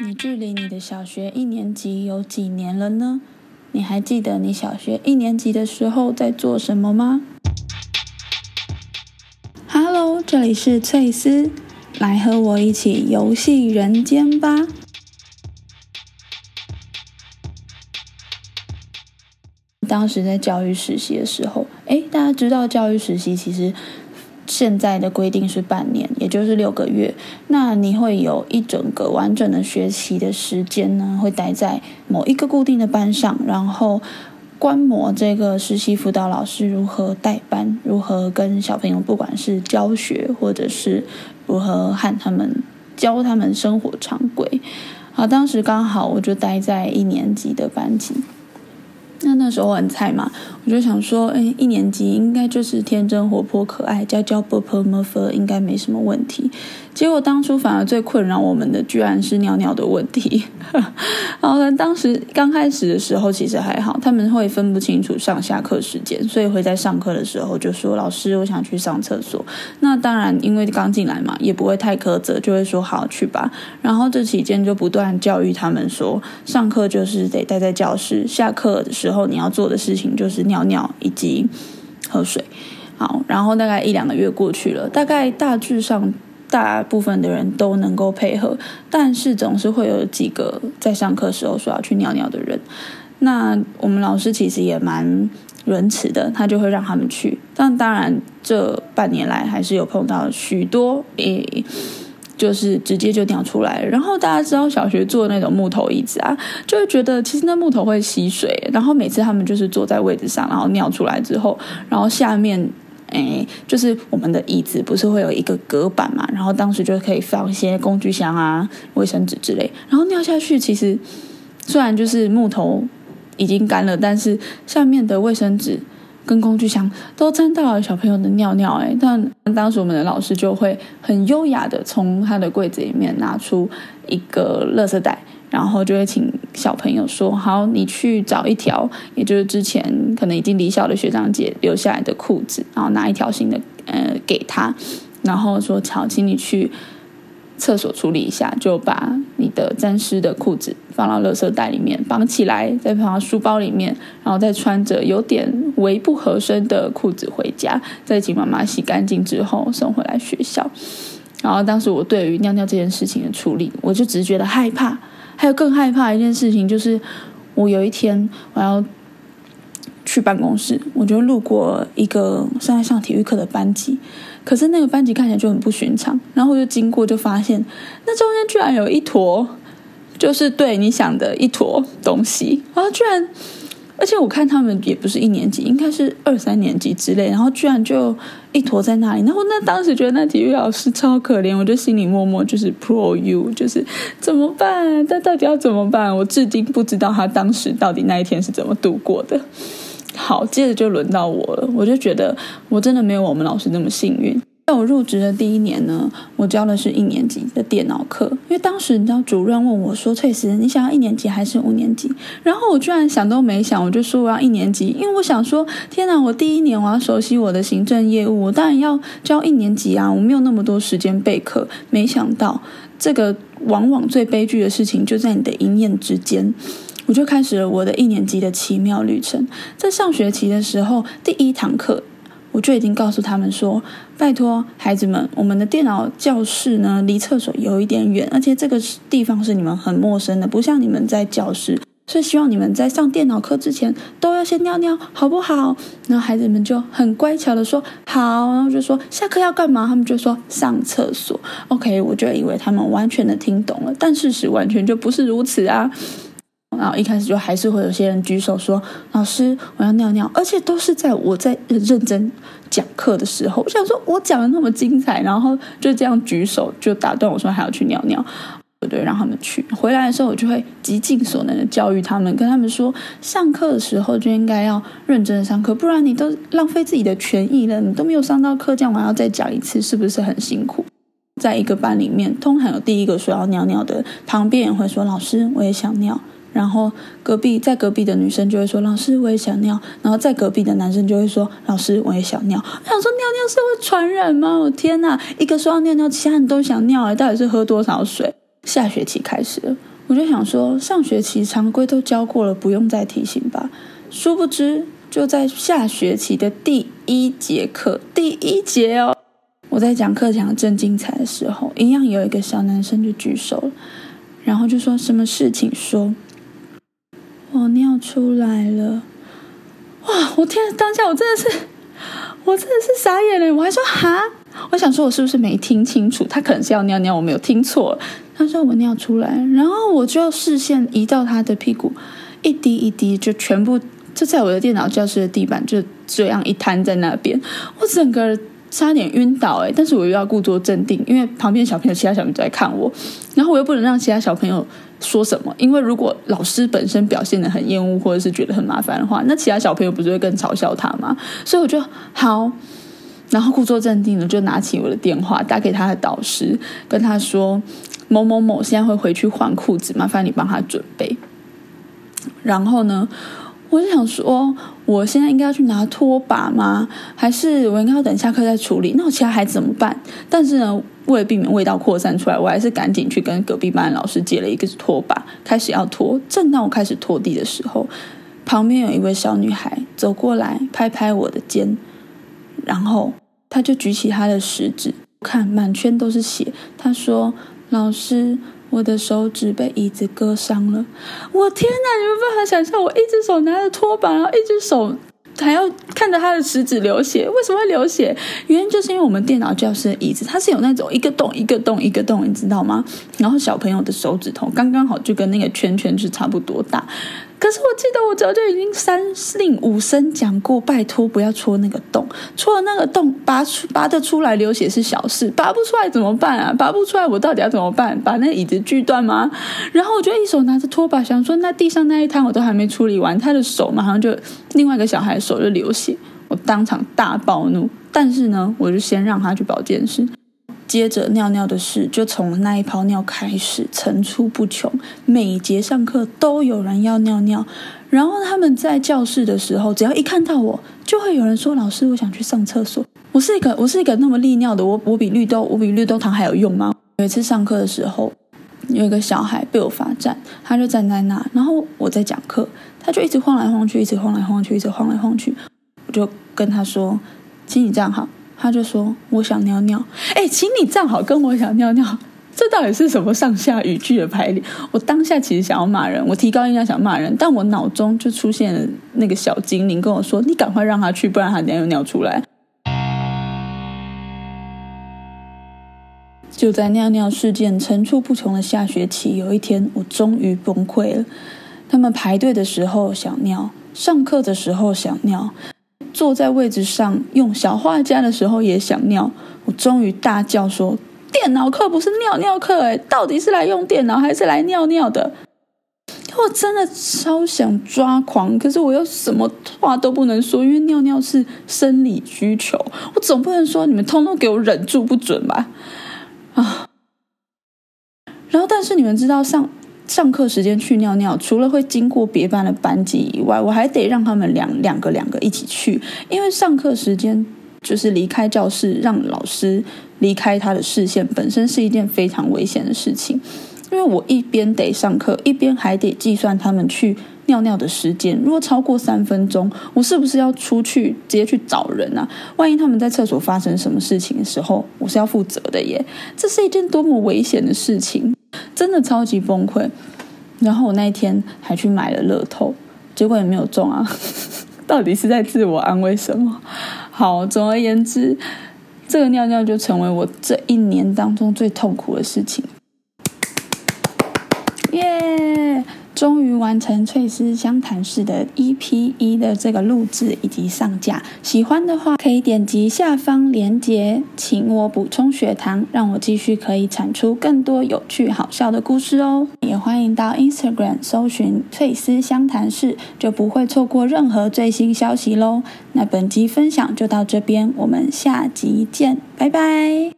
你距离你的小学一年级有几年了呢？你还记得你小学一年级的时候在做什么吗？Hello，这里是翠丝，来和我一起游戏人间吧。当时在教育实习的时候，诶，大家知道教育实习其实现在的规定是半年，也就是六个月。那你会有一整个完整的学习的时间呢，会待在某一个固定的班上，然后观摩这个实习辅导老师如何带班，如何跟小朋友不管是教学，或者是如何和他们教他们生活常规。好，当时刚好我就待在一年级的班级。那时候很菜嘛，我就想说，哎，一年级应该就是天真活泼可爱，教教 b p m f 应该没什么问题。结果当初反而最困扰我们的，居然是尿尿的问题。然后呢，当时刚开始的时候其实还好，他们会分不清楚上下课时间，所以会在上课的时候就说：“老师，我想去上厕所。”那当然，因为刚进来嘛，也不会太苛责，就会说：“好，去吧。”然后这期间就不断教育他们说：“上课就是得待在教室，下课的时候你要做的事情就是尿尿以及喝水。”好，然后大概一两个月过去了，大概大致上。大部分的人都能够配合，但是总是会有几个在上课时候说要去尿尿的人。那我们老师其实也蛮仁慈的，他就会让他们去。但当然，这半年来还是有碰到许多，诶，就是直接就尿出来。然后大家知道小学坐那种木头椅子啊，就会觉得其实那木头会吸水。然后每次他们就是坐在位置上，然后尿出来之后，然后下面。哎，就是我们的椅子不是会有一个隔板嘛？然后当时就可以放一些工具箱啊、卫生纸之类。然后尿下去，其实虽然就是木头已经干了，但是下面的卫生纸跟工具箱都沾到了小朋友的尿尿。哎，但当时我们的老师就会很优雅的从他的柜子里面拿出一个垃圾袋。然后就会请小朋友说：“好，你去找一条，也就是之前可能已经离校的学长姐留下来的裤子，然后拿一条新的，呃，给他，然后说：‘好，请你去厕所处理一下，就把你的沾湿的裤子放到垃圾袋里面绑起来，再放到书包里面，然后再穿着有点微不合身的裤子回家，再请妈妈洗干净之后送回来学校。’然后当时我对于尿尿这件事情的处理，我就只是觉得害怕。”还有更害怕一件事情，就是我有一天我要去办公室，我就路过一个正在上体育课的班级，可是那个班级看起来就很不寻常，然后我就经过，就发现那中间居然有一坨，就是对你想的一坨东西，然后居然。而且我看他们也不是一年级，应该是二三年级之类，然后居然就一坨在那里。然后那当时觉得那体育老师超可怜，我就心里默默就是 pro you，就是怎么办？他到底要怎么办？我至今不知道他当时到底那一天是怎么度过的。好，接着就轮到我了，我就觉得我真的没有我们老师那么幸运。在我入职的第一年呢，我教的是一年级的电脑课，因为当时你知道主任问我说：“翠丝，你想要一年级还是五年级？”然后我居然想都没想，我就说我要一年级，因为我想说，天哪，我第一年我要熟悉我的行政业务，我当然要教一年级啊，我没有那么多时间备课。没想到这个往往最悲剧的事情就在你的一念之间，我就开始了我的一年级的奇妙旅程。在上学期的时候，第一堂课。我就已经告诉他们说：“拜托孩子们，我们的电脑教室呢，离厕所有一点远，而且这个地方是你们很陌生的，不像你们在教室，所以希望你们在上电脑课之前都要先尿尿，好不好？”然后孩子们就很乖巧的说：“好。”然后就说：“下课要干嘛？”他们就说：“上厕所。”OK，我就以为他们完全的听懂了，但事实完全就不是如此啊。然后一开始就还是会有些人举手说：“老师，我要尿尿。”而且都是在我在认真讲课的时候，我想说，我讲的那么精彩，然后就这样举手就打断我说还要去尿尿，我就让他们去。回来的时候，我就会极尽所能的教育他们，跟他们说，上课的时候就应该要认真的上课，不然你都浪费自己的权益了，你都没有上到课，这样我要再讲一次，是不是很辛苦？在一个班里面，通常有第一个说要尿尿的，旁边也会说：“老师，我也想尿。”然后隔壁在隔壁的女生就会说：“老师，我也想尿。”然后在隔壁的男生就会说：“老师，我也想尿。”我想说，尿尿是会传染吗？我天哪！一个说要尿尿，其他人都想尿了，到底是喝多少水？下学期开始了，我就想说，上学期常规都教过了，不用再提醒吧。殊不知，就在下学期的第一节课，第一节哦，我在讲课讲正精彩的时候，一样有一个小男生就举手了，然后就说什么事情说。我尿出来了，哇！我天，当下我真的是，我真的是傻眼了。我还说哈，我想说，我是不是没听清楚？他可能是要尿尿，我没有听错。他说我尿出来，然后我就视线移到他的屁股，一滴一滴就全部就在我的电脑教室的地板就这样一摊在那边，我整个差点晕倒哎！但是我又要故作镇定，因为旁边小朋友、其他小朋友在看我，然后我又不能让其他小朋友。说什么？因为如果老师本身表现的很厌恶，或者是觉得很麻烦的话，那其他小朋友不是会更嘲笑他吗？所以我就好，然后故作镇定的就拿起我的电话打给他的导师，跟他说某某某现在会回去换裤子，麻烦你帮他准备。然后呢？我就想说，我现在应该要去拿拖把吗？还是我应该要等下课再处理？那我其他孩子怎么办？但是呢，为了避免味道扩散出来，我还是赶紧去跟隔壁班老师借了一个拖把，开始要拖。正当我开始拖地的时候，旁边有一位小女孩走过来，拍拍我的肩，然后她就举起她的食指，看满圈都是血。她说：“老师。”我的手指被椅子割伤了，我天哪！你有办法想象，我一只手拿着拖把，然后一只手还要看着他的食指流血。为什么会流血？原因就是因为我们电脑教室的椅子，它是有那种一个洞一个洞一个洞，你知道吗？然后小朋友的手指头刚刚好就跟那个圈圈是差不多大。可是我记得我早就已经三令五申讲过，拜托不要戳那个洞，戳了那个洞拔出拔得出来流血是小事，拔不出来怎么办啊？拔不出来我到底要怎么办？把那椅子锯断吗？然后我就一手拿着拖把，想说那地上那一滩我都还没处理完，他的手马上就另外一个小孩手就流血，我当场大暴怒。但是呢，我就先让他去保健室。接着尿尿的事就从那一泡尿开始层出不穷，每节上课都有人要尿尿，然后他们在教室的时候，只要一看到我，就会有人说：“老师，我想去上厕所。”我是一个我是一个那么利尿的，我我比绿豆我比绿豆糖还有用吗？有一次上课的时候，有一个小孩被我罚站，他就站在那，然后我在讲课，他就一直晃来晃去，一直晃来晃去，一直晃来晃去，我就跟他说：“请你站好。”他就说：“我想尿尿。”哎，请你站好，跟我想尿尿，这到底是什么上下语句的排列？我当下其实想要骂人，我提高音量想骂人，但我脑中就出现了那个小精灵跟我说：“你赶快让他去，不然他等下又尿出来。”就在尿尿事件层出不穷的下学期，有一天我终于崩溃了。他们排队的时候想尿，上课的时候想尿。坐在位置上用小画家的时候也想尿，我终于大叫说：“电脑课不是尿尿课，哎，到底是来用电脑还是来尿尿的？”我真的超想抓狂，可是我又什么话都不能说，因为尿尿是生理需求，我总不能说你们通通给我忍住不准吧？啊！然后，但是你们知道上。上课时间去尿尿，除了会经过别班的班级以外，我还得让他们两两个两个一起去，因为上课时间就是离开教室，让老师离开他的视线，本身是一件非常危险的事情。因为我一边得上课，一边还得计算他们去尿尿的时间。如果超过三分钟，我是不是要出去直接去找人啊？万一他们在厕所发生什么事情的时候，我是要负责的耶！这是一件多么危险的事情！真的超级崩溃，然后我那一天还去买了乐透，结果也没有中啊！到底是在自我安慰什么？好，总而言之，这个尿尿就成为我这一年当中最痛苦的事情。耶！终于完成翠丝湘潭市的 EP 一的这个录制以及上架，喜欢的话可以点击下方链接，请我补充血糖，让我继续可以产出更多有趣好笑的故事哦。也欢迎到 Instagram 搜寻翠丝湘潭市，就不会错过任何最新消息喽。那本集分享就到这边，我们下集见，拜拜。